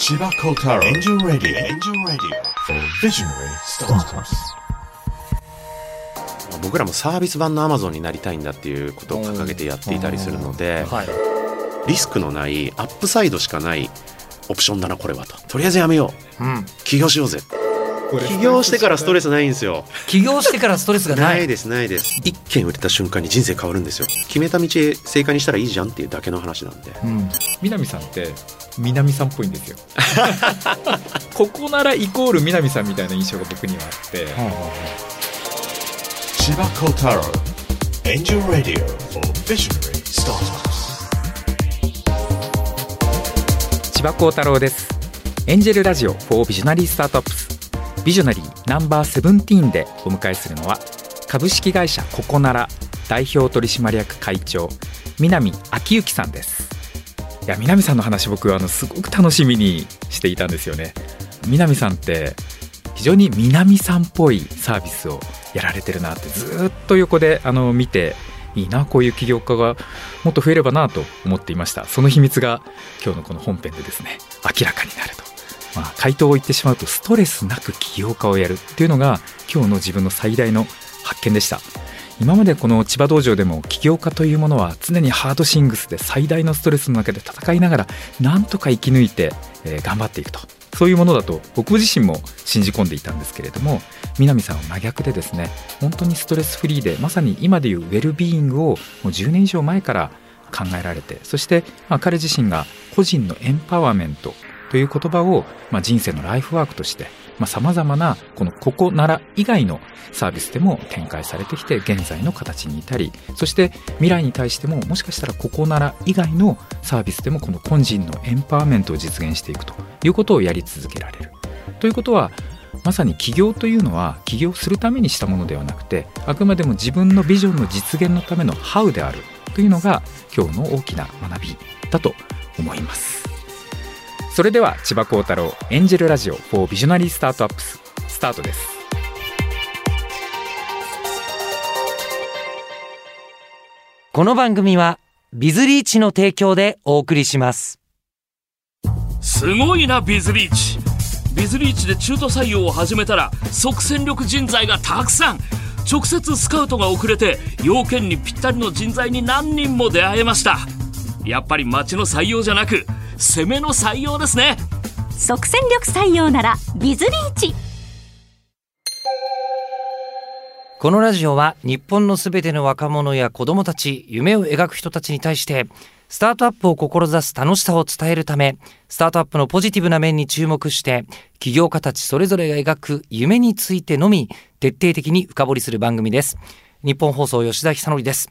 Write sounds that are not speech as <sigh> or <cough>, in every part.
千葉功太郎 Angel Radio Angel Radio visionary startup 僕らもサービス版のアマゾンになりたいんだっていうことを掲げてやっていたりするのではい。リスクのないアップサイドしかないオプションだなこれはと。とりあえずやめよう。うん。起業しようぜ。起業してからストレスないんですよ。<laughs> 起業してからストレスがな <laughs> ないですないです。一件売れた瞬間に人生変わるんですよ。決めた道へ正解にしたらいいじゃんっていうだけの話なんで。うん南さんって南さんっぽいんですよ。<laughs> ココナライコール南さんみたいな印象が僕にはあって。千葉功太郎 Angel Radio for visionary startups. 千葉功太郎です。エンジェルラジオ for ビジョナリースタートアップスビジョナリーナンバーセブンティーンでお迎えするのは株式会社ココナラ代表取締役会長南昭之さんです。いや南さんの話僕あのすごく楽しみにしていたんですよね。南さんって非常に南さんっぽいサービスをやられてるなってずっと横であの見ていいなこういう起業家がもっと増えればなと思っていました。その秘密が今日のこの本編でですね明らかになると、まあ、回答を言ってしまうとストレスなく起業家をやるっていうのが今日の自分の最大の発見でした。今までこの千葉道場でも起業家というものは常にハードシングスで最大のストレスの中で戦いながらなんとか生き抜いて、え頑張っていくと。そういうものだと僕自身も信じ込んでいたんですけれども南さんは真逆でですね本当にストレスフリーでまさに今でいうウェルビーイングをもう10年以上前から考えられてそして、ま、彼自身が個人のエンパワーメントという言葉を、まあ、人生のライフワークとしてさまざ、まなこのここなら以外のサービスでも展開されてきて現在の形に至りそして未来に対してももしかしたらここなら以外のサービスでもこの個人のエンパワーメントを実現していくということをやり続けられる。ということはまさに起業というのは起業するためにしたものではなくてあくまでも自分のビジョンの実現のためのハウであるというのが今日の大きな学びだと思いますそれでは千葉幸太郎エンジェルラジオ for ビジョナリースタートアップススタートです。この番組はビズリーチの提供でお送りします。すごいなビズリーチ。ビズリーチで中途採用を始めたら即戦力人材がたくさん。直接スカウトが遅れて要件にぴったりの人材に何人も出会えました。やっぱり町の採用じゃなく攻めの採用ですね。即戦力採用ならビズリーチ。このラジオは日本のすべての若者や子どもたち夢を描く人たちに対してスタートアップを志す楽しさを伝えるためスタートアップのポジティブな面に注目して起業家たちそれぞれが描く夢についてのみ徹底的に深掘りする番組です。日本放送吉田久典です。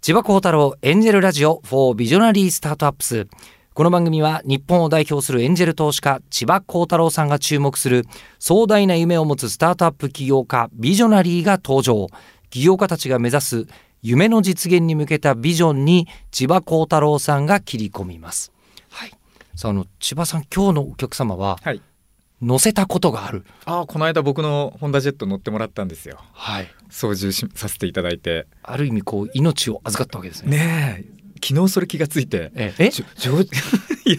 千葉幸太郎エンジェルラジオ for ビジョナリースタートアップスこの番組は日本を代表するエンジェル投資家千葉幸太郎さんが注目する壮大な夢を持つスタートアップ起業家ビジョナリーが登場起業家たちが目指す夢の実現に向けたビジョンに千葉幸太郎さんが切り込みます。はい。さあ、あの千葉さん、今日のお客様ははい乗せたことがある。ああこの間僕のホンダジェット乗ってもらったんですよはい。操縦しさせていただいてある意味こう命を預かったわけですね。ねえ昨日それ気がついてええ。じょ上 <laughs> いや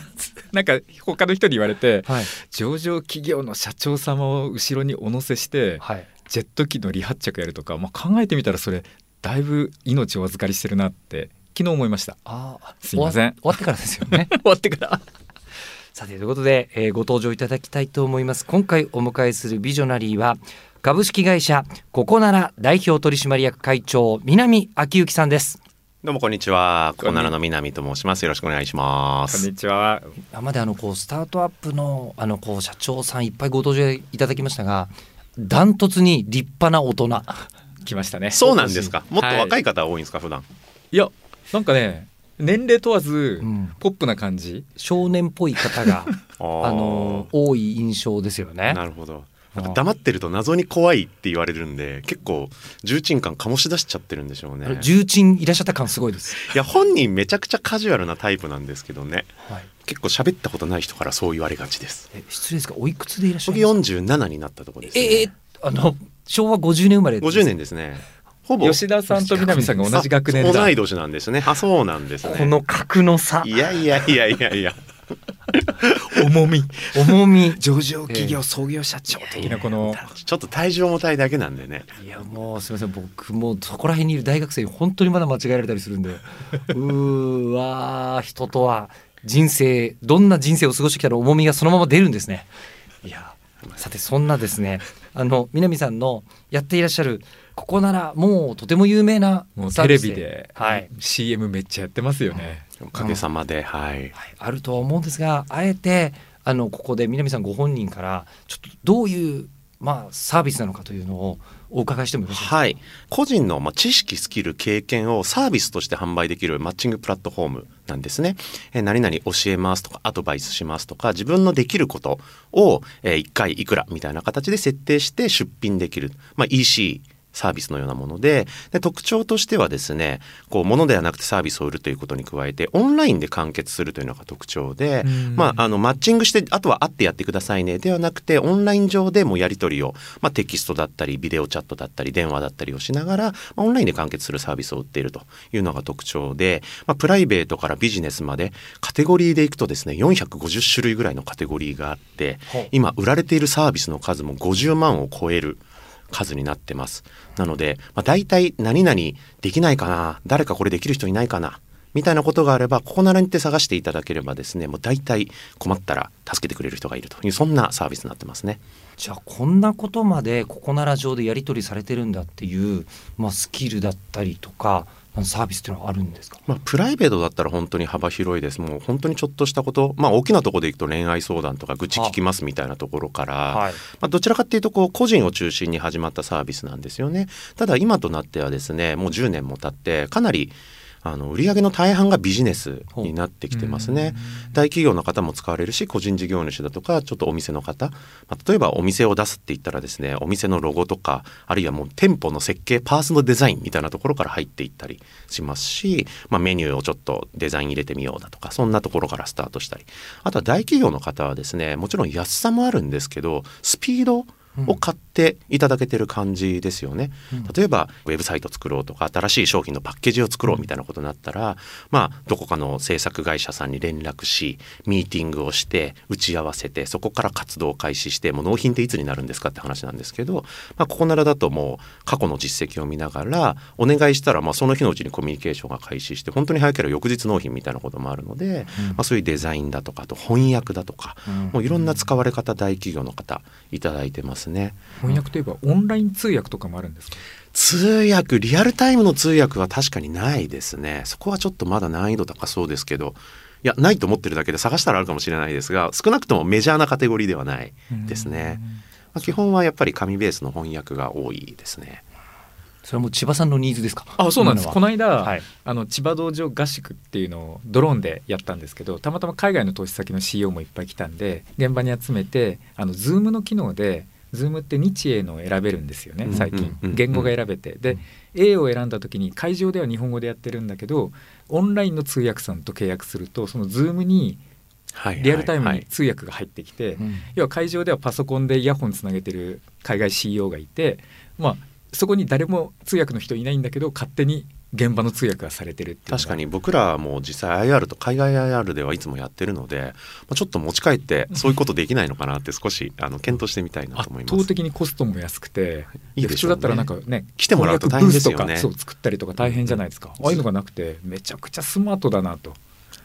なんか他の人に言われてはい。上場企業の社長様を後ろにお乗せしてはい。ジェット機の離発着やるとか、まあ、考えてみたらそれだいぶ命をお預かりしてるなって昨日思いました。ああ、すいません。終わってからですよね。<laughs> 終わってから。<laughs> さてということで、えーご登場いただきたいと思います。今回お迎えするビジョナリーは株式会社ココナラ代表取締役会長南昭之さんですどうもこんにちは。ココナラの南と申します。よろしくお願いしまこんすにちは。今まであのこうスタートアップのあのこう社長さんいっぱいご登場いただきましたがダントツに立派な大人。<laughs> 来ましたね。そうなんですか？もっとはい。若い方多いんですか普段？いやなんかね年齢問わず、うん。ポップな感じ。少年っぽい方が <laughs> あの多い印象ですよね。なるほどなんか黙ってると謎に怖いって言われるんで結構重鎮感醸し出しちゃってるんでしょうね。重鎮いらっしゃった感すごいです、いや本人めちゃくちゃカジュアルなタイプなんですけどね。はい、結構喋ったことない人からそう言われがちです。え失礼ですか？おいくつでいらっしゃ僕いますか？47になったところです、ね、ええあの昭和50年生まれ50年ですね。ほぼ。吉田さんと南さんが同じ学年だ。同い年なんですね。あそうなんですね。この格の差。いやいやいやいやいや <laughs> 重み。重み。上場企業創業社長的な。このちょっと体重重たいだけなんでね。いやもうすみません。僕もうそこら辺にいる大学生に本当にまだ間違えられたりするんで。<laughs> うーわー人とは人生どんな人生を過ごしてきたら重みがそのまま出るんですね。いやさてそんなですね。あの南さんのやっていらっしゃるここならもうとても有名なサービスビではい。CM めっちゃやってますよね。おかげさまで、はい。はい、あるとは思うんですがあえてあのここで南さんご本人からちょっとどういう、まあ、サービスなのかというのをお伺いしてもよろしいですか、はい、個人のまあ知識スキル経験をサービスとして販売できるマッチングプラットフォームなんですね。えー何々教えますとかアドバイスしますとか自分のできることを、え1回いくらみたいな形で設定して出品できる、まあ、EC サービスのようなものでで特徴としてはですねこう物ではなくてサービスを売るということに加えてオンラインで完結するというのが特徴で、うん。まあ、あのマッチングしてあとは会ってやってくださいねではなくてオンライン上でもうやり取りを、まあ、テキストだったりビデオチャットだったり電話だったりをしながら、まあ、オンラインで完結するサービスを売っているというのが特徴で、まあ、プライベートからビジネスまでカテゴリーでいくとですね450種類ぐらいのカテゴリーがあって今売られているサービスの数も50万を超える数になってます。なので、まあ、大体何々できないかな誰かこれできる人いないかなみたいなことがあればここならにって探していただければですねもう大体困ったら助けてくれる人がいるというそんなサービスになってますね。じゃあこんなことまでここなら上でやり取りされてるんだっていう、まあ、スキルだったりとかサービスっていうのはあるんですか？まあ、プライベートだったら本当に幅広いです。もう本当にちょっとしたことまあ大きなところでいくと恋愛相談とか愚痴聞きますみたいなところから、はい。まあ、どちらかっていうとこう個人を中心に始まったサービスなんですよね。ただ今となってはですねもう10年も経ってかなりあの売上の大半がビジネスになってきてますね。大企業の方も使われるし個人事業主だとかちょっとお店の方、まあ、例えばお店を出すって言ったらですねお店のロゴとかあるいはもう店舗の設計パースのデザインみたいなところから入っていったりしますし、まあ、メニューをちょっとデザイン入れてみようだとかそんなところからスタートしたり。あとは大企業の方はですねもちろん安さもあるんですけどスピードを買っていただけてる感じですよね。例えばウェブサイト作ろうとか新しい商品のパッケージを作ろうみたいなことになったらまあどこかの制作会社さんに連絡しミーティングをして打ち合わせてそこから活動を開始してもう納品っていつになるんですかって話なんですけど、まあ、ここならだともう過去の実績を見ながらお願いしたらまあその日のうちにコミュニケーションが開始して本当に早ければ翌日納品みたいなこともあるので、まあ、そういうデザインだとかあと翻訳だとか、もういろんな使われ方大企業の方いただいてますね。翻訳といえばオンライン通訳とかもあるんですか？通訳リアルタイムの通訳は確かにないですね。そこはちょっとまだ難易度高そうですけど。いやないと思ってるだけで探したらあるかもしれないですが少なくともメジャーなカテゴリーではないですね、まあ、基本はやっぱり紙ベースの翻訳が多いですね。それはもう千葉さんのニーズですか？あそうなんです。今この間、はい。あの千葉道場合宿っていうのをドローンでやったんですけどたまたま海外の投資先の CEO もいっぱい来たんで現場に集めてあの Zoom の機能で Zoom って日英の選べるんですよね最近。言語が選べて。で A を選んだ時に会場では日本語でやってるんだけどオンラインの通訳さんと契約するとその Zoom にはいリアルタイムはいに通訳が入ってきて、うん。要は会場ではパソコンでイヤホンつなげてる海外 CEO がいて、まあ、そこに誰も通訳の人いないんだけど勝手に現場の通訳がされてるって確かに僕らも実際 IR と海外 IR ではいつもやってるので、まあ、ちょっと持ち帰ってそういうことできないのかなって少しあの検討してみたいな圧と思います。倒的にコストも安くていいね。普通だったらなんかね来てもらうと大変ですよね。そう作ったりとか大変じゃないですか、ああいうのがなくてめちゃくちゃスマートだなと、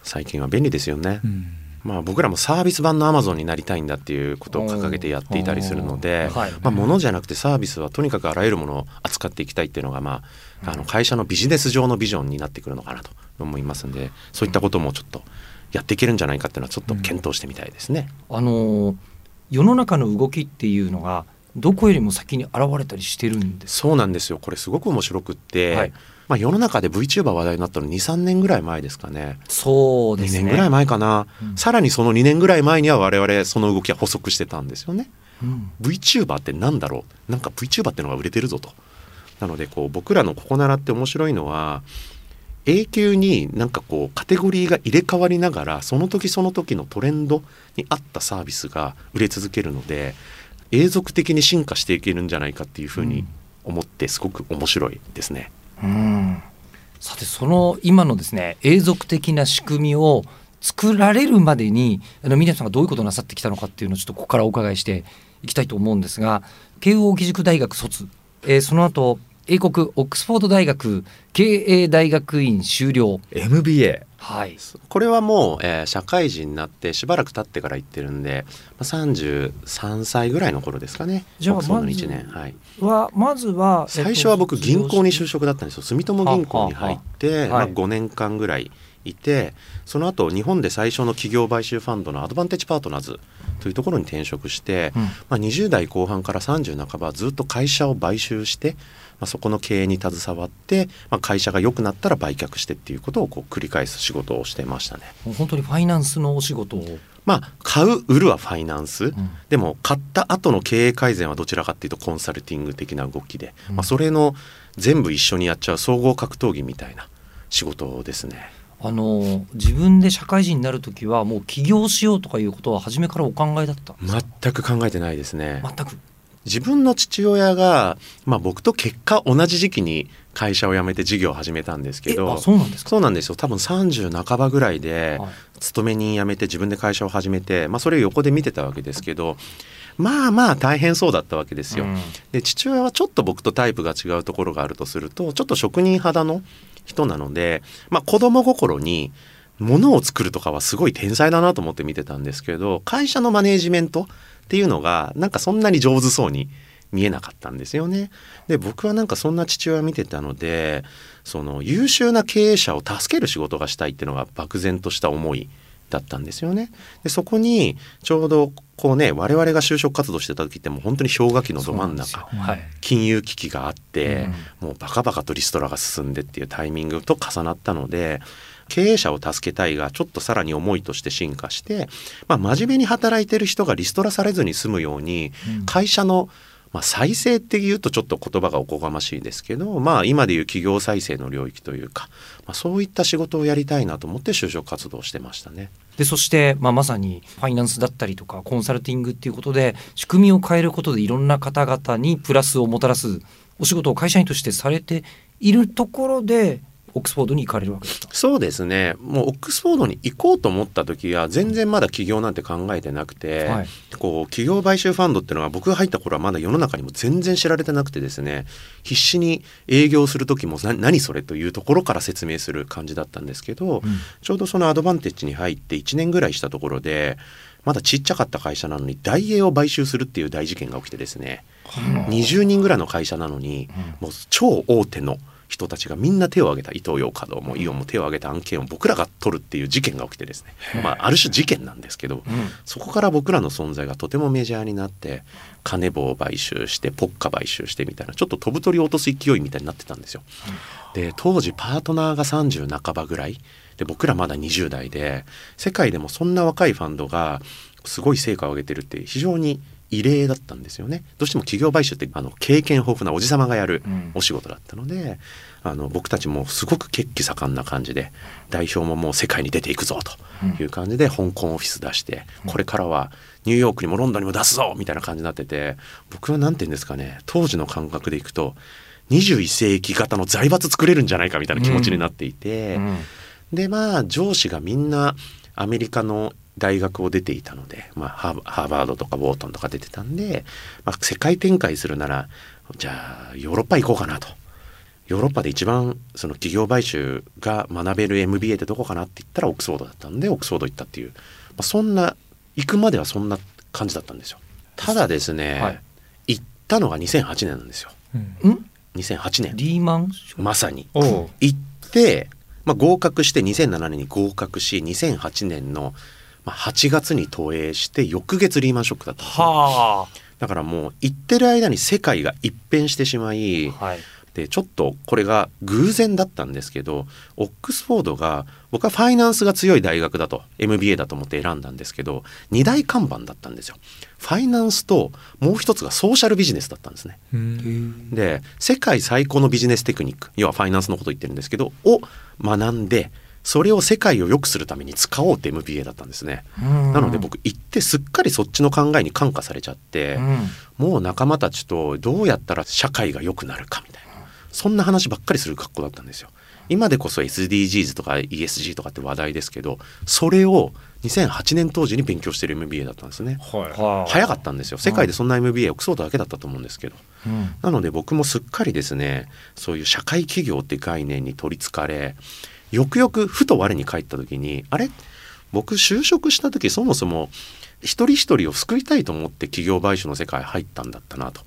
最近は便利ですよね。うん。まあ、僕らもサービス版のアマゾンになりたいんだっていうことを掲げてやっていたりするので、はい。まあ、物じゃなくてサービスはとにかくあらゆるものを扱っていきたいっていうのが、まあ、あの会社のビジネス上のビジョンになってくるのかなと思いますんでそういったこともちょっとやっていけるんじゃないかっていうのはちょっと検討してみたいですね。あのー世の中の動きっていうのがどこよりも先に現れたりしてるんですそうなんですよ。これすごく面白くって、はい。まあ、世の中で VTuber 話題になったの23年ぐらい前ですかね。2そうですね。年ぐらい前かな、うん。さらにその2年ぐらい前には我々その動きは補足してたんですよね。うん。VTuber ってなんだろう？なんか VTuber ってのが売れてるぞと。なのでこう僕らのここならって面白いのは永久になんかこうカテゴリーが入れ替わりながらその時その時のトレンドに合ったサービスが売れ続けるので永続的に進化していけるんじゃないかっていうふうに思ってすごく面白いですね。うんさてその今のですね永続的な仕組みを作られるまでにあの峰さんがどういうことをなさってきたのかっていうのをちょっとここからお伺いしていきたいと思うんですが慶應義塾大学卒、えーその後英国オックスフォード大学経営大学院修了。MBA はい。これはもう、えー社会人になってしばらく経ってから行ってるんで、まあ、33歳ぐらいの頃ですかね。じゃあまず1年。はい。はまずは最初は僕銀行に就職職だったんですよ。住友銀行に入って、まあ、はあはい5年間ぐらいいてその後日本で最初の企業買収ファンドのアドバンテージパートナーズというところに転職して、うん。まあ、20代後半から30半ばずっと会社を買収して、まあ、そこの経営に携わって、まあ、会社が良くなったら売却してっていうことをこう繰り返す仕事をしてましたね。もう本当にファイナンスのお仕事を、まあ買う売るはファイナンス、ん。でも買った後の経営改善はどちらかっていうとコンサルティング的な動きで、うん。まあ、それの全部一緒にやっちゃう総合格闘技みたいな仕事ですね。あの自分で社会人になる時はもう起業しようとかいうことは初めからお考えだった全く考えてないですね。全く自分の父親が、まあ、僕と結果同じ時期に会社を辞めて事業を始めたんですけえどあそうなんですか？そうなんですよ。多分30半ばぐらいではい。勤め人辞めて自分で会社を始めて、まあ、それを横で見てたわけですけどまあまあ大変そうだったわけですよ。うん。で父親はちょっと僕とタイプが違うところがあるとするとちょっと職人肌の人なので、まあ、子供心に物を作るとかはすごい天才だなと思って見てたんですけど会社のマネージメントっていうのがなんかそんなに上手そうに見えなかったんですよね。で僕はなんかそんな父親を見てたのでその優秀な経営者を助ける仕事がしたいっていうのが漠然とした思いだったんですよね。でそこにちょうどこうね我々が就職活動してた時ってもう本当に氷河期のど真ん中はい金融危機があって、もうバカバカとリストラが進んでっていうタイミングと重なったので経営者を助けたいがちょっとさらに思いとして進化して、まあ、真面目に働いてる人がリストラされずに済むようにうん会社のまあ、再生っていうとちょっと言葉がおこがましいですけど、まあ、今でいう企業再生の領域というか、まあ、そういった仕事をやりたいなと思って就職活動をしてましたね。でそして、まあ、まさにファイナンスだったりとかコンサルティングっていうことで仕組みを変えることでいろんな方々にプラスをもたらすお仕事を会社員としてされているところでオックスフォードに行かれるわけですか？そうですね。もうオックスフォードに行こうと思った時は全然まだ起業なんて考えてなくて、はい。こう企業買収ファンドっていうのは僕が入った頃はまだ世の中にも全然知られてなくてですね必死に営業する時もな何それというところから説明する感じだったんですけど、うん。ちょうどそのアドバンテッジに入って1年ぐらいしたところでまだちっちゃかった会社なのに大英を買収するっていう大事件が起きてですね20人ぐらいの会社なのに、もう超大手の人たちがみんな手を挙げた伊東洋華堂もイオンも手を挙げた案件を僕らが取るっていう事件が起きてですね、まあ、ある種事件なんですけど、そこから僕らの存在がとてもメジャーになって金棒を買収してポッカ買収してみたいなちょっと飛ぶ鳥を落とす勢いみたいになってたんですよ。で当時パートナーが30半ばぐらい。で僕らまだ20代で世界でもそんな若いファンドがすごい成果を上げてるって非常に異例だったんですよね。どうしても企業買収ってあの経験豊富なおじさまがやるうん。お仕事だったので、あの僕たちもすごく血気盛んな感じで代表ももう世界に出ていくぞという感じで香港オフィス出してこれからはニューヨークにもロンドンにも出すぞみたいな感じになってて僕は何て言うんですかね当時の感覚でいくと21世紀型の財閥作れるんじゃないかみたいな気持ちになっていて。うん。でまあ上司がみんなアメリカの大学を出ていたので、まあ、ハーバハードとかウォートンとか出てたんで、まあ、世界展開するならじゃあヨーロッパ行こうかなと。ヨーロッパで一番その企業買収が学べる MBA ってどこかなって言ったらオックスフォードだったんでオックスフォード行ったっていう、まあ、そんな行くまではそんな感じだったんですよ。ただですね、はい行ったのが2008年なんですよ。ん？2008年リーマンまさに。行って、まあ、合格して2007年に合格し2008年のまあ8月に投影して翌月リーマンショックだったんですよはだからもう行ってる間に世界が一変してしまいあはいでちょっとこれが偶然だったんですけどオックスフォードが僕はファイナンスが強い大学だと MBA だと思って選んだんですけど2大看板だったんですよ。ファイナンスともう一つがソーシャルビジネスだったんですね。うんで世界最高のビジネステクニック要はファイナンスのことを言ってるんですけどを学んでそれを世界を良くするために使おうって MBA だったんですね。ななので僕行ってすっかりそっちの考えに感化されちゃって、もう仲間たちとどうやったら社会が良くなるかみたいなそんな話ばっかりする学校だったんですよ。今でこそ SDGs とか ESG とかって話題ですけどそれを2008年当時に勉強してる MBA だったんですね。は早かったんですよ世界でそんな MBA オックスフォードだけだったと思うんですけど、うんなので僕もすっかりですねそういう社会企業っていう概念に取りつかれよくよくふと我に返った時にあれ？僕就職した時そもそも一人一人を救いたいと思って企業買収の世界入ったんだったなと。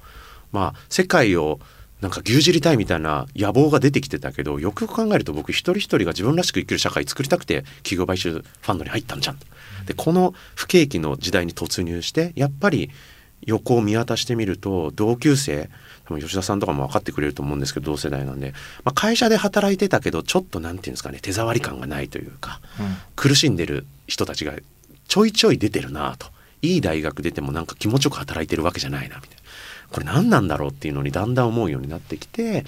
まあ世界をなんか牛耳りたいみたいな野望が出てきてたけどよくよく考えると僕一人一人が自分らしく生きる社会作りたくて企業買収ファンドに入ったんじゃん。でこの不景気の時代に突入してやっぱり横を見渡してみると同級生多分吉田さんとかも分かってくれると思うんですけど同世代なんで、まあ、会社で働いてたけどちょっとなんていうんですかね手触り感がないというか、苦しんでる人たちがちょいちょい出てるなと。いい大学出てもなんか気持ちよく働いてるわけじゃないなみたいな。これ何なんだろうっていうのにだんだん思うようになってきて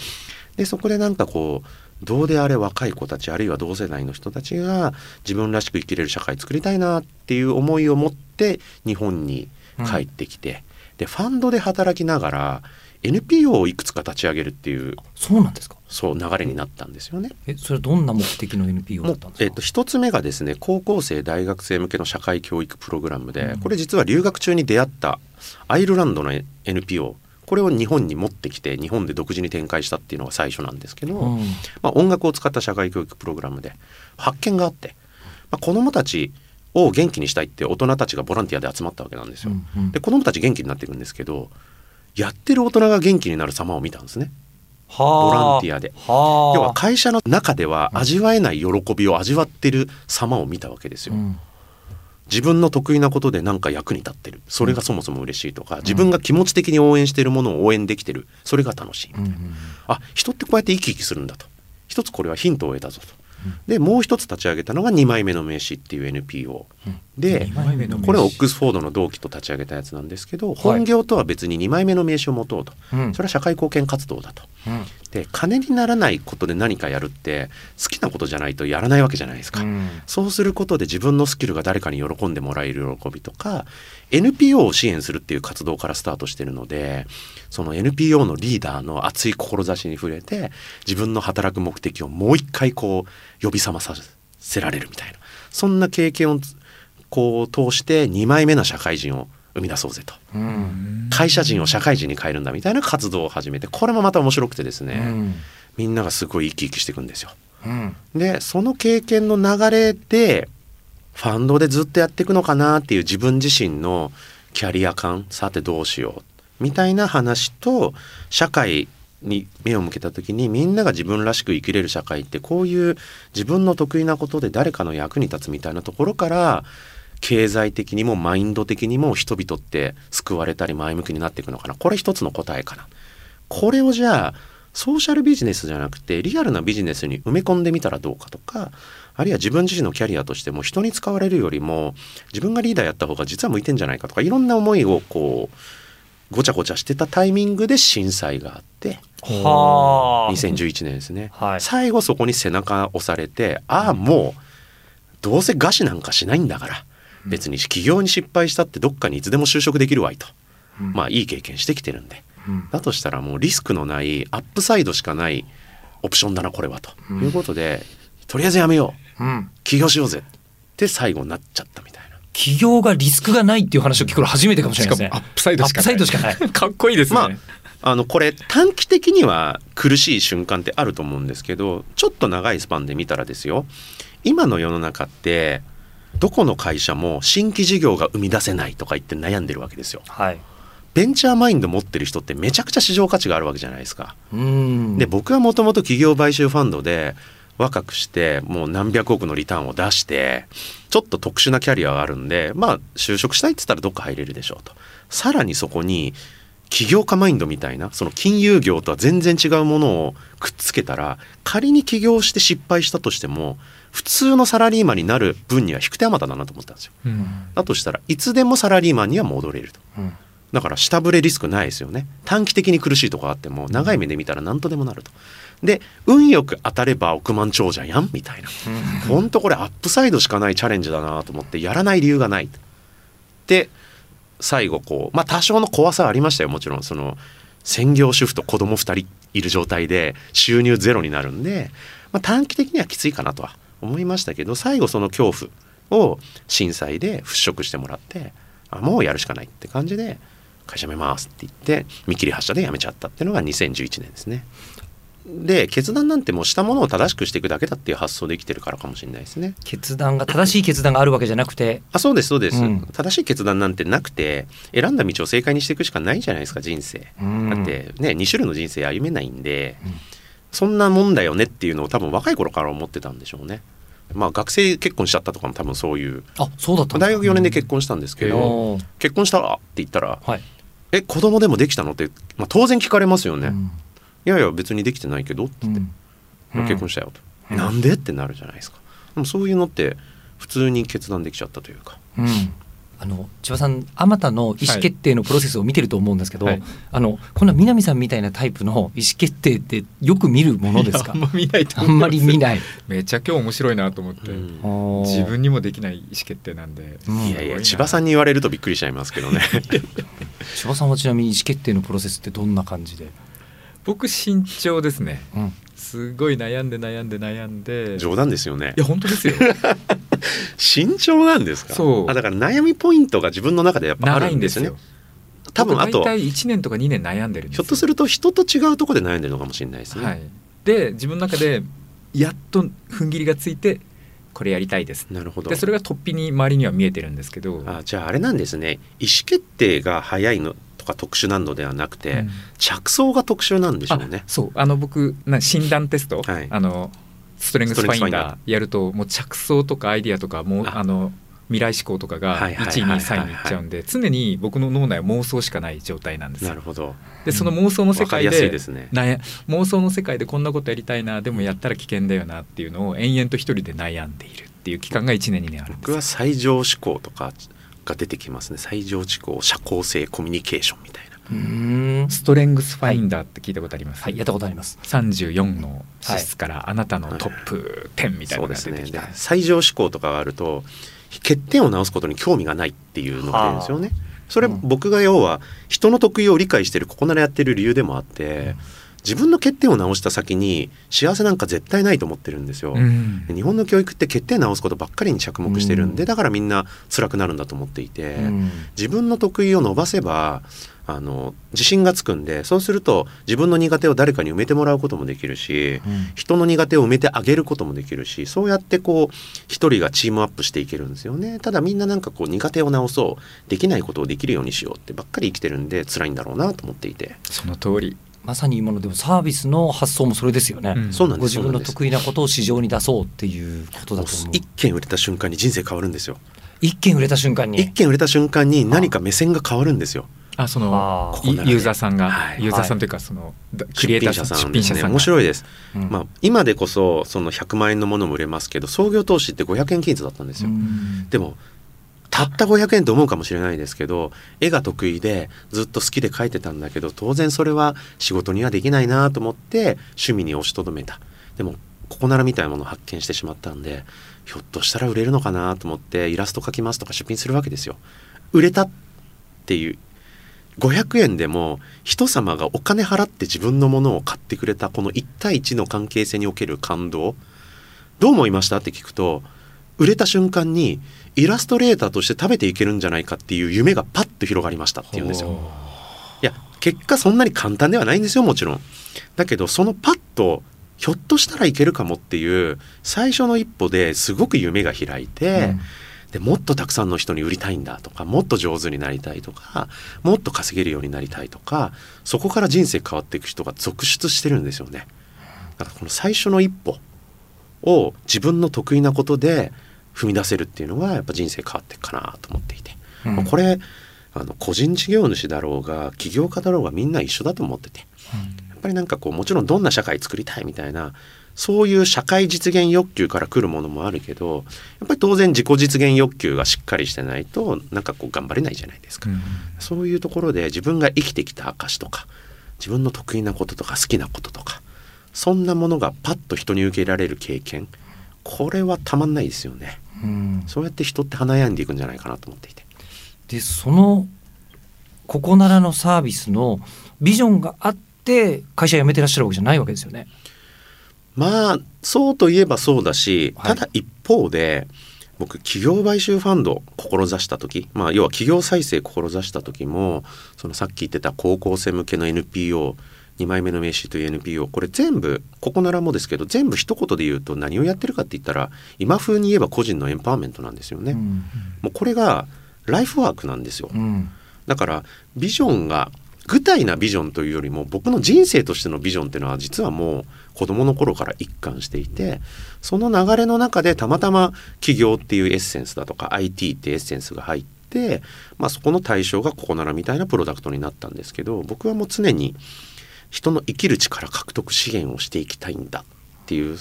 でそこでなんかこうどうであれ若い子たちあるいは同世代の人たちが自分らしく生きれる社会作りたいなっていう思いを持って日本に帰ってきて、でファンドで働きながら NPO をいくつか立ち上げるっていうそうなんですか？そう流れになったんですよね。えそれどんな目的の NPO だったんですか？えっと、一つ目がですね高校生大学生向けの社会教育プログラムで、うん。これ実は留学中に出会ったアイルランドの NPO これを日本に持ってきて日本で独自に展開したっていうのが最初なんですけど、うん。まあ、音楽を使った社会教育プログラムで発見があって、まあ、子どもたちを元気にしたいって大人たちがボランティアで集まったわけなんですよ。うんうん。で子どもたち元気になっていくんですけどやってる大人が元気になる様を見たんですね。はあ。ボランティアで。はあ。要は会社の中では味わえない喜びを味わってる様を見たわけですよ。うん。自分の得意なことで何か役に立ってる。それがそもそも嬉しいとか自分が気持ち的に応援しているものを応援できてる。それが楽しい、うんうん。あ人ってこうやって生き生きするんだと。一つこれはヒントを得たぞと。でもう一つ立ち上げたのが2枚目の名刺っていう NPO で二枚目の名刺。これはオックスフォードの同期と立ち上げたやつなんですけど本業とは別に2枚目の名刺を持とうと。うん。それは社会貢献活動だと。うん。で金にならないことで何かやるって好きなことじゃないとやらないわけじゃないですか。うん。そうすることで自分のスキルが誰かに喜んでもらえる喜びとか NPO を支援するっていう活動からスタートしてるのでその NPO のリーダーの熱い志に触れて自分の働く目的をもう一回こう呼び覚まさせられるみたいなそんな経験をこう通して2枚目の社会人を生み出そうぜと。うん。会社人を社会人に変えるんだみたいな活動を始めてこれもまた面白くてですね、うん。みんながすごい生き生きしていくんですよ。うん。でその経験の流れでファンドでずっとやっていくのかなっていう自分自身のキャリア感さてどうしようみたいな話と社会に目を向けた時にみんなが自分らしく生きれる社会ってこういう自分の得意なことで誰かの役に立つみたいなところから経済的にもマインド的にも人々って救われたり前向きになっていくのかなこれ一つの答えかな。これをじゃあソーシャルビジネスじゃなくてリアルなビジネスに埋め込んでみたらどうかとかあるいは自分自身のキャリアとしても人に使われるよりも自分がリーダーやった方が実は向いてんじゃないかとかいろんな思いをこうごちゃごちゃしてたタイミングで震災があってはあ。2011年ですね、はい。最後そこに背中押されてああもうどうせ餓死なんかしないんだから別に起業に失敗したってどっかにいつでも就職できるわいと、うん。まあいい経験してきてるんで。うん。だとしたらもうリスクのないアップサイドしかないオプションだなこれはと。うん。いうことで、とりあえずやめよう。うん。起業しようぜ。って最後になっちゃったみたいな。起業がリスクがないっていう話を聞くの初めてかもしれないですね。しかもアップサイドしかない。<laughs> かっこいいですね、まあのこれ短期的には苦しい瞬間ってあると思うんですけどちょっと長いスパンで見たらですよ。今の世の中ってどこの会社も新規事業が生み出せないとか言って悩んでるわけですよ。はい。ベンチャーマインド持ってる人ってめちゃくちゃ市場価値があるわけじゃないですか。うん。で僕はもともと企業買収ファンドで若くしてもう何百億のリターンを出してちょっと特殊なキャリアがあるんでまあ就職したいって言ったらどっか入れるでしょうと。さらにそこに起業家マインドみたいなその金融業とは全然違うものをくっつけたら仮に起業して失敗したとしても普通のサラリーマンになる分には引く手あまただなと思ったんですよ。うん。だとしたらいつでもサラリーマンには戻れると。うん。だから下振れリスクないですよね。短期的に苦しいとこあっても長い目で見たら何とでもなるとで運よく当たれば億万長者やんみたいな。ほんとこれアップサイドしかないチャレンジだなと思ってやらない理由がない。で最後こうまあ多少の怖さはありましたよもちろん。その専業主婦と子供2人いる状態で収入ゼロになるんで、まあ、短期的にはきついかなとは思いましたけど最後その恐怖を震災で払拭してもらってあもうやるしかないって感じで会社辞めますって言って見切り発車で辞めちゃったっていうのが2011年ですね。で決断なんてもうしたものを正しくしていくだけだっていう発想で生きてるからかもしれないですね。決断が正しい決断があるわけじゃなくてあそうですそうです、うん正しい決断なんてなくて選んだ道を正解にしていくしかないじゃないですか人生。うんだってね2種類の人生歩めないんで、うんそんなもんだよねっていうのを多分若い頃から思ってたんでしょうね。まあ学生結婚しちゃったとかも多分そういうあそうだった大学4年で結婚したんですけど、結婚したらって言ったらはい、「え子供でもできたの?」って、まあ、当然聞かれますよね。うんいやいや別にできてないけどってうん。結婚したよと、うん。なんでってなるじゃないですか。でもそういうのって普通に決断できちゃったというか。うん。あの千葉さんあまたの意思決定のプロセスを見てると思うんですけど、はい。あのこんな南さんみたいなタイプの意思決定ってよく見るものですか？あんま見ないとあんまり見いない、めちゃ今日面白いなと思って、うん。自分にもできない意思決定なんで、うん。いやいや千葉さんに言われるとびっくりしちゃいますけどね。<laughs> 千葉さんはちなみに意思決定のプロセスってどんな感じで、僕慎重ですね。うん、すごい悩んで悩んで悩んで。い冗談ですよね。や本当ですよ。<laughs> 慎重なんですか？そう。あだから悩みポイントが自分の中でやっぱあ長るんですよね。多分あと僕大体1年とか2年悩んでるひょっとすると人と違うところで悩んでるのかもしれないですね、はい、で自分の中でやっと踏ん切りがついてこれやりたいです。なるほど。でそれが突飛に周りには見えてるんですけど。あじゃああれなんですね。意思決定が早いの。とか特殊なのではなくて、うん。着想が特殊なんでしょうね。あそう。あの僕な診断テスト、はい。あのストレングスファインダダー。やるともう着想とかアイディアとかもうあ。あの未来思考とかがはいはいはい1位はい。2位3位にいっちゃうんで常に僕の脳内は妄想しかない状態なんですよ。なるほど。でその妄想の世界でですね。悩妄想の世界でこんなことやりたいなでもやったら危険だよなっていうのを延々と一人で悩んでいるっていう期間が1年2年あるんですよ。僕は最上思考とかが出てきますね。最上思考社交性コミュニケーションみたいな。うーん。ストレングスファインダーって聞いたことあります、はい。やったことあります。34の資質からあなたのトップ10みたいなのが出てきた、そうですね。で最上思考とかがあると欠点を直すことに興味がないっていうのが出るんですよね。それうん僕が要は人の得意を理解してるここならやってる理由でもあって自分の欠点を直した先に幸せなんか絶対ないと思ってるんですよ、うん。日本の教育って欠点直すことばっかりに着目してるんで、うん。だからみんな辛くなるんだと思っていて、うん。自分の得意を伸ばせばあの自信がつくんでそうすると自分の苦手を誰かに埋めてもらうこともできるし、うん。人の苦手を埋めてあげることもできるしそうやってこう一人がチームアップしていけるんですよね。ただみんななんかこう苦手を直そうできないことをできるようにしようってばっかり生きてるんで辛いんだろうなと思っていて、その通り、まさに今のでもサービスの発想もそれですよね、うん。そうなんです。ご自分の得意なことを市場に出そうっていうことだと思う。一件売れた瞬間に人生変わるんですよ。一件売れた瞬間に？一件売れた瞬間に何か目線が変わるんですよ。あそのあー。ここならねユーザーさんが、はい。ユーザーさんというかその、だクリエイターさん出品者さんですね面い、白いです、うん。まあ、今でこそその100万円のものも売れますけど創業投資って500円均一だったんですよ、うん。でもたった500円と思うかもしれないですけど絵が得意でずっと好きで描いてたんだけど当然それは仕事にはできないなと思って趣味に押しとどめた。でもここならみたいなものを発見してしまったんでひょっとしたら売れるのかなと思ってイラスト描きますとか出品するわけですよ。売れたっていう。500円でも人様がお金払って自分のものを買ってくれたこの1対1の関係性における感動。どう思いました？って聞くと売れた瞬間にイラストレーターとして食べていけるんじゃないかっていう夢がパッと広がりましたっていうんですよ。いや結果そんなに簡単ではないんですよもちろん。だけどそのパッとひょっとしたらいけるかもっていう最初の一歩ですごく夢が開いて、でもっとたくさんの人に売りたいんだとかもっと上手になりたいとかもっと稼げるようになりたいとかそこから人生変わっていく人が続出してるんですよね。だからこの最初の一歩を自分の得意なことで踏み出せるっていうのがやっぱ人生変わっていくかなと思っていて、うん。まあこれあの個人事業主だろうが起業家だろうがみんな一緒だと思ってて。やっぱりなんかこうもちろんどんな社会作りたいみたいなそういう社会実現欲求から来るものもあるけどやっぱり当然自己実現欲求がしっかりしてないとなんかこう頑張れないじゃないですか。うん。そういうところで自分が生きてきた証とか自分の得意なこととか好きなこととかそんなものがパッと人に受け入れられる経験これはたまんないですよねうん。そうやって人って華やんでいくんじゃないかなと思っていて。でそのここならのサービスのビジョンがあって会社辞めてらっしゃるわけじゃないわけですよね。まあそうといえばそうだし、はい。ただ一方で僕企業買収ファンド志した時、まあ、要は企業再生志した時もそのさっき言ってた高校生向けの NPO2 枚目の名刺という NPO これ全部ここならもですけど全部一言で言うと何をやってるかって言ったら今風に言えば個人のエンパワーメントなんですよね。うんもうこれがライフワークなんですよ。うんだからビジョンが具体なビジョンというよりも僕の人生としてのビジョンっていうのは実はもう子供の頃から一貫していてその流れの中でたまたま企業っていうエッセンスだとか IT っていうエッセンスが入って、まあ、そこの対象がここならみたいなプロダクトになったんですけど僕はもう常に人の生きる力獲得資源をしていきたいんだっていう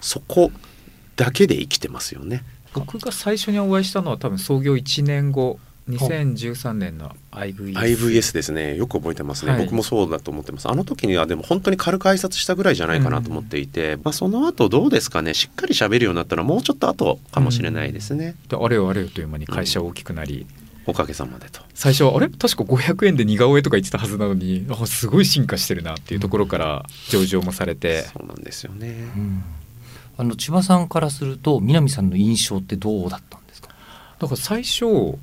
そこだけで生きてますよね。僕が最初にお会いしたのは多分創業1年後2013年の IVS, IVS ですね。よく覚えてますね、はい。僕もそうだと思ってます。あの時にはでも本当に軽く挨拶したぐらいじゃないかなと思っていて、まあ、その後どうですかね。しっかり喋るようになったのはもうちょっと後かもしれないですね、であれよあれよという間に会社は大きくなり、おかげさまでと。最初はあれ？確か500円で似顔絵とか言ってたはずなのにあすごい進化してるなっていうところから上場もされて、そうなんですよね。うん。あの千葉さんからすると南さんの印象ってどうだったんですか？だから最初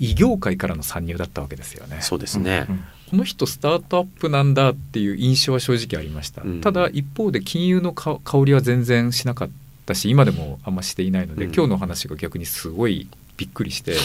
異業界からの参入だったわけですよね。そうですね、うん。この人スタートアップなんだっていう印象は正直ありました、うん。ただ一方で金融のか香りは全然しなかったし今でもあんましていないので、うん。今日の話が逆にすごいびっくりして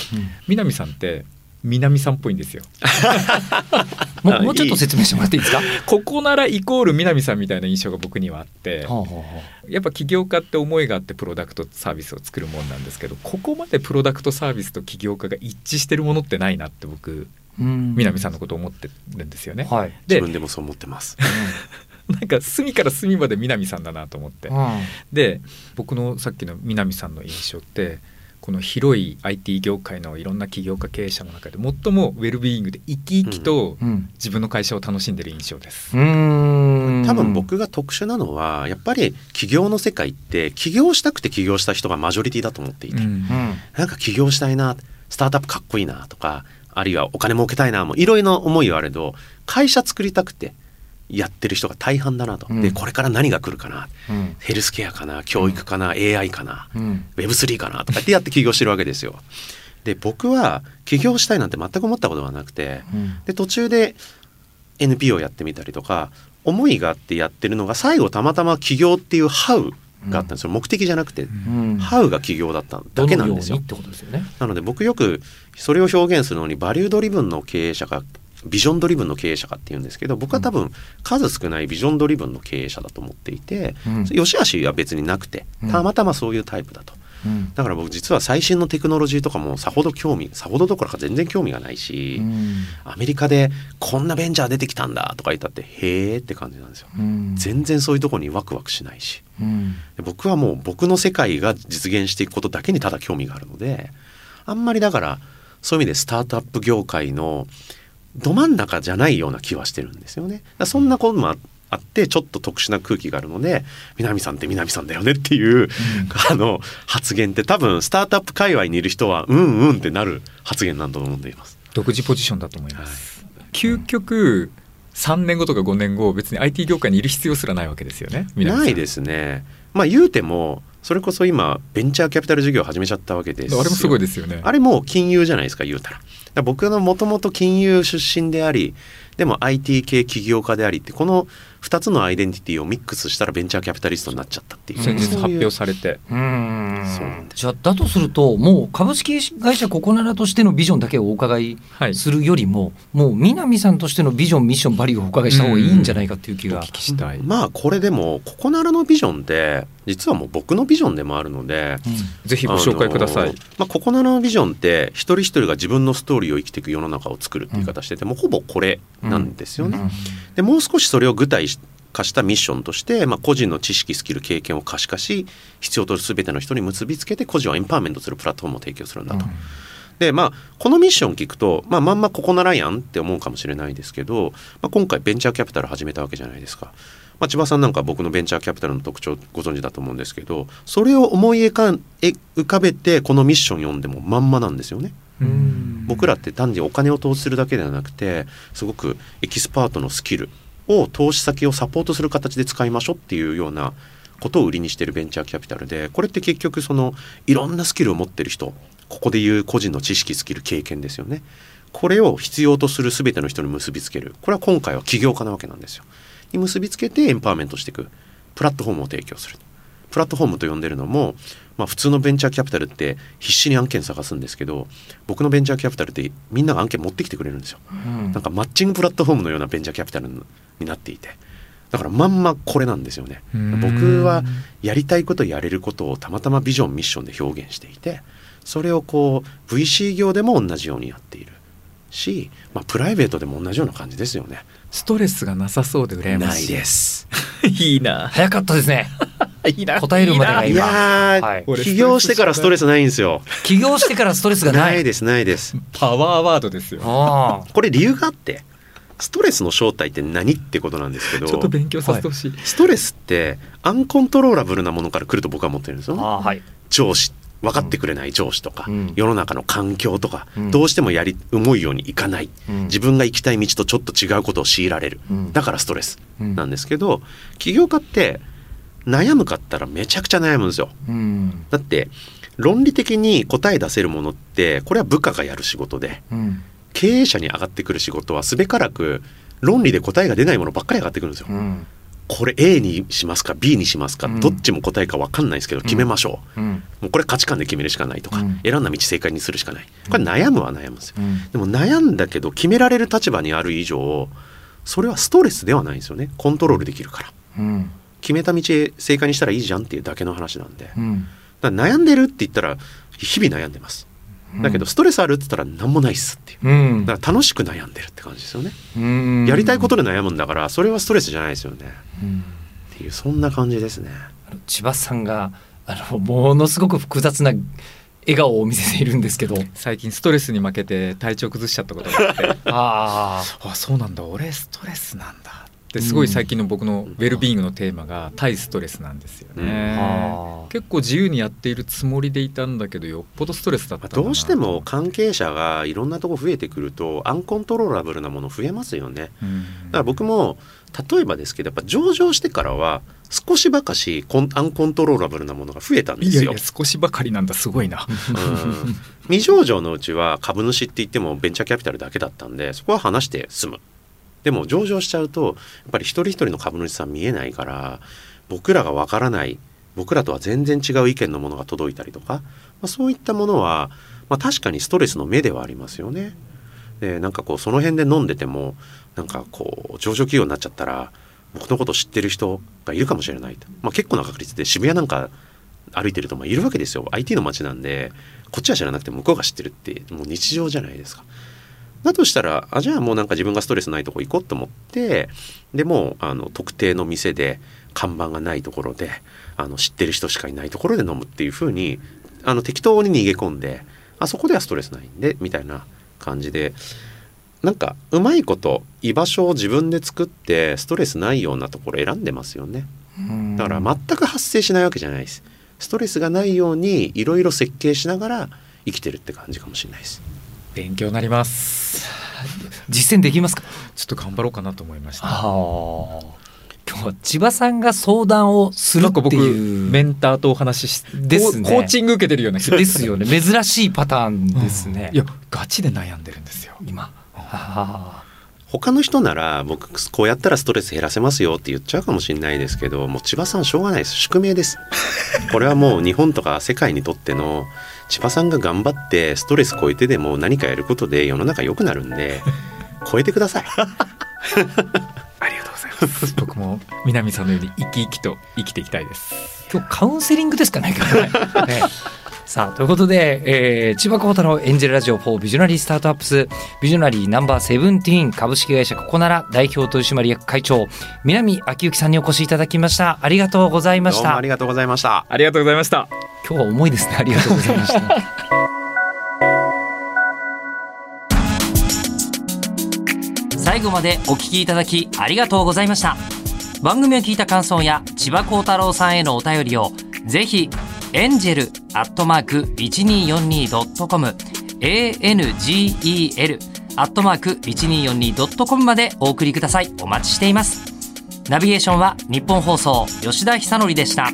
南さんって南さんっぽいんですよ。<laughs> もあうもうちょっと説明してもらっていいですか？ここならイコール南さんみたいな印象が僕にはあってはあはあはやっぱ起業家って思いがあってプロダクトサービスを作るもんなんですけどここまでプロダクトサービスと起業家が一致してるものってないなって僕南さんのことを思ってるんですよね。はい。で自分でもそう思ってます。<laughs> なんか隅から隅まで南さんだなと思って。うん。で僕のさっきの南さんの印象ってこの広い IT 業界のいろんな起業家経営者の中で最もウェルビーイングで生き生きとうん。自分の会社を楽しんでる印象です。うん。多分僕が特殊なのはやっぱり起業の世界って起業したくて起業した人がマジョリティだと思っていて、うん。うん。なんか起業したいなスタートアップかっこいいなとかあるいはお金儲けたいなもういろいろな思いはあれど会社作りたくてやってる人が大半だなと、うん。でこれから何が来るかな。うん。ヘルスケアかな教育かな、AI かなうん。Web3 かなとかってやって起業してるわけですよ。で僕は起業したいなんて全く思ったことがなくてうん。で途中で NPO やってみたりとか思いがあってやってるのが最後たまたま起業っていう how があったんですよ、目的じゃなくて、うん。 how が起業だっただ。けなんですよどのように。ってことですよね。なので僕よくそれを表現するのに value driven の経営者かビジョンドリブンの経営者かっていうんですけど僕は多分数少ないビジョンドリブンの経営者だと思っていて、うん。良し悪しは別になくてうん。たまたまそういうタイプだと。うん。だから僕実は最新のテクノロジーとかもさほど興味さほどどころか全然興味がないし、うん。アメリカでこんなベンチャー出てきたんだとか言ったってへーって感じなんですよ。うん。全然そういうところにワクワクしないし。僕はもう僕の世界が実現していくことだけにただ興味があるのであんまりだからそういう意味でスタートアップ業界のど真ん中じゃないような気はしてるんですよね。そんなこともああってちょっと特殊な空気があるので南さんって南さんだよねっていう、あの発言って多分スタートアップ界隈にいる人はうんうんってなる発言なんだと思っています。独自ポジションだと思います。究極3年後とか5年後別に IT 業界にいる必要すらないわけですよね。ないですね。まあ言うてもそれこそ今ベンチャーキャピタル事業を始めちゃったわけですよあれもすごいですよね。あれもう金融じゃないですか言うたら。僕のもともと金融出身でありでも IT 系起業家でありってこの2つのアイデンティティをミックスしたらベンチャーキャピタリストになっちゃったっていう先日発表されてうんそうなんですじゃあだとするともう株式会社ココナラとしてのビジョンだけをお伺いはいするよりも、もう南さんとしてのビジョンミッションバリューをお伺いした方がいいんじゃないかっていう気がお聞。きしたい。まあこれでもここならのビジョンって実はもう僕のビジョンでもあるのでぜひご紹介ください。まあ、ここならのビジョンって一人一人が自分のストーリーを生きていく世の中を作るっていう言い方してて、もうほぼこれなんですよね。うんでもう少しそれを具体化したミッションとして、まあ、個人の知識スキル経験を可視化し必要とする全ての人に結びつけて個人をエンパワーメントするプラットフォームを提供するんだと。でまあこのミッション聞くと、まあ、まんまここならやんって思うかもしれないですけど、まあ、今回ベンチャーキャピタル始めたわけじゃないですか。まあ、千葉さんなんか僕のベンチャーキャピタルの特徴ご存知だと思うんですけどそれを思い浮かべてこのミッション読んでもまんまなんですよね。僕らって単にお金を投資するだけではなくてすごくエキスパートのスキルを投資先をサポートする形で使いましょうっていうようなことを売りにしてるベンチャーキャピタルでこれって結局そのいろんなスキルを持ってる人ここでいう個人の知識スキル経験ですよね。これを必要とする全ての人に結びつける。これは今回は起業家なわけなんですよ。に結びつけてエンパワーメントしていく。プラットフォームを提供する。プラットフォームと呼んでるのも、まあ、普通のベンチャーキャピタルって必死に案件探すんですけど僕のベンチャーキャピタルってみんなが案件持ってきてくれるんですよ、うん。なんかマッチングプラットフォームのようなベンチャーキャピタルになっていて。だからまんまこれなんですよね。うん。僕はやりたいことやれることをたまたまビジョンミッションで表現していてそれをこう VC 業でも同じようにやっているし、まあ、プライベートでも同じような感じですよね。ストレスがなさそうで羨まない。しいです。<laughs> いいな。早かったですね <laughs> 答えるまでがい今やー、はい。俺起業してからストレスないんですよ。起業してからストレスがなないいですないです。パワーワードですよ。ああ。これ理由があってストレスの正体って何ってことなんですけどちょっと勉強させてほしい、ストレスってアンコントローラブルなものから来ると僕は思ってるんですよ。ねはい。上司分かってくれない上司とか、うん。世の中の環境とか、うん。どうしてもやり思うようにいかない、うん。自分が行きたい道とちょっと違うことを強いられる、うん。だからストレスうんなんですけど、起業家って悩むかったらめちゃくちゃ悩むんですよ。うん。だって論理的に答え出せるものってこれは部下がやる仕事でうん。経営者に上がってくる仕事はすべからく論理で答えが出ないものばっかり上がってくるんですよ。うん。これ A にしますか B にしますか、うん。どっちも答えか分かんないですけど決めましょう、うん。もうこれ価値観で決めるしかないとか、うん。選んだ道正解にするしかない。これ悩むは悩むんですよ、うん。でも悩んだけど決められる立場にある以上それはストレスではないんですよね。コントロールできるから。うん決めた道正解にしたらいいじゃんっていうだけの話なんで、うん。ら悩んでるって言ったら日々悩んでます。だけどストレスあるって言ったら何もないっすっていう。うん。だから楽しく悩んでるって感じですよね、うん。やりたいことで悩むんだからそれはストレスじゃないですよね。うん。っていうそんな感じですね。千葉さんがあのものすごく複雑な笑顔を見せているんですけど。最近ストレスに負けて体調崩しちゃったことがあって。<laughs> ああそうなんだ。俺ストレスなんだってすごい最近の僕のウェルビーイングのテーマが対ストレスなんですよね、あ。結構自由にやっているつもりでいたんだけどよっぽどストレスだったどうしても関係者がいろんなとこ増えてくるとアンコントローラブルなもの増えますよね。うん。だから僕も例えばですけどやっぱ上場してからは少しばかしコンアンコントローラブルなものが増えたんですよ。いやいや少しばかりなんだすごいな。うん。未上場のうちは株主って言ってもベンチャーキャピタルだけだったんでそこは話して済むでも上場しちゃうとやっぱり一人一人の株主さん見えないから僕らがわからない僕らとは全然違う意見のものが届いたりとか、まあ、そういったものは、まあ、確かにストレスの目ではありますよね。でなんかこうその辺で飲んでてもなんかこう上場企業になっちゃったら僕のこと知ってる人がいるかもしれないと、まあ、結構な確率で渋谷なんか歩いてるといるわけですよ IT の街なんでこっちは知らなくて向こうが知ってるってもう日常じゃないですか。だとしたらあじゃあもうなんか自分がストレスないとこ行こうと思ってでもうあの特定の店で看板がないところであの知ってる人しかいないところで飲むっていう風にあの適当に逃げ込んであそこではストレスないんでみたいな感じでなんかうまいこと居場所を自分で作ってストレスないようなところ選んでますよね。ーだから全く発生しないわけじゃないです。ストレスがないようにいろいろ設計しながら生きてるって感じかもしれないです勉強になります。実践できますか？ちょっと頑張ろうかなと思いました。あ今日は千葉さんが相談をするっていう。メンターとお話ししですね。コーチング受けてるような人ですよね。珍しいパターンですね。いやガチで悩んでるんですよ。今。あ他の人なら僕こうやったらストレス減らせますよって言っちゃうかもしれないですけどもう千葉さんしょうがないです。宿命です。これはもう日本とか世界にとっての千葉さんが頑張ってストレス超えてでも何かやることで世の中良くなるんで <laughs> 超えてください。<laughs> ありがとうございます。僕も南さんのように生き生きと生きていきたいです。ー今日カウンセリングですかねね <laughs> さあということで、えー千葉功太郎 Angel Radio for visionary startups visionary number seventeen 株式会社ココナラ代表取締役会長南章行さんにお越しいただきました。ありがとうございました。どうもありがとうございました。ありがとうございました。今日は重いですね。ありがとうございました。<laughs> 最後までお聞きいただきありがとうございました。番組を聞いた感想や千葉幸太郎さんへのお便りをぜひエンジェルアットマーク 1242.com angel アットマーク 1242.com までお送りください。お待ちしています。ナビゲーションは日本放送吉田久典でした。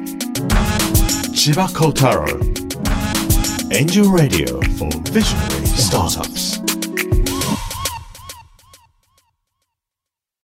千葉幸太郎 Angel Radio for Visionary Startups.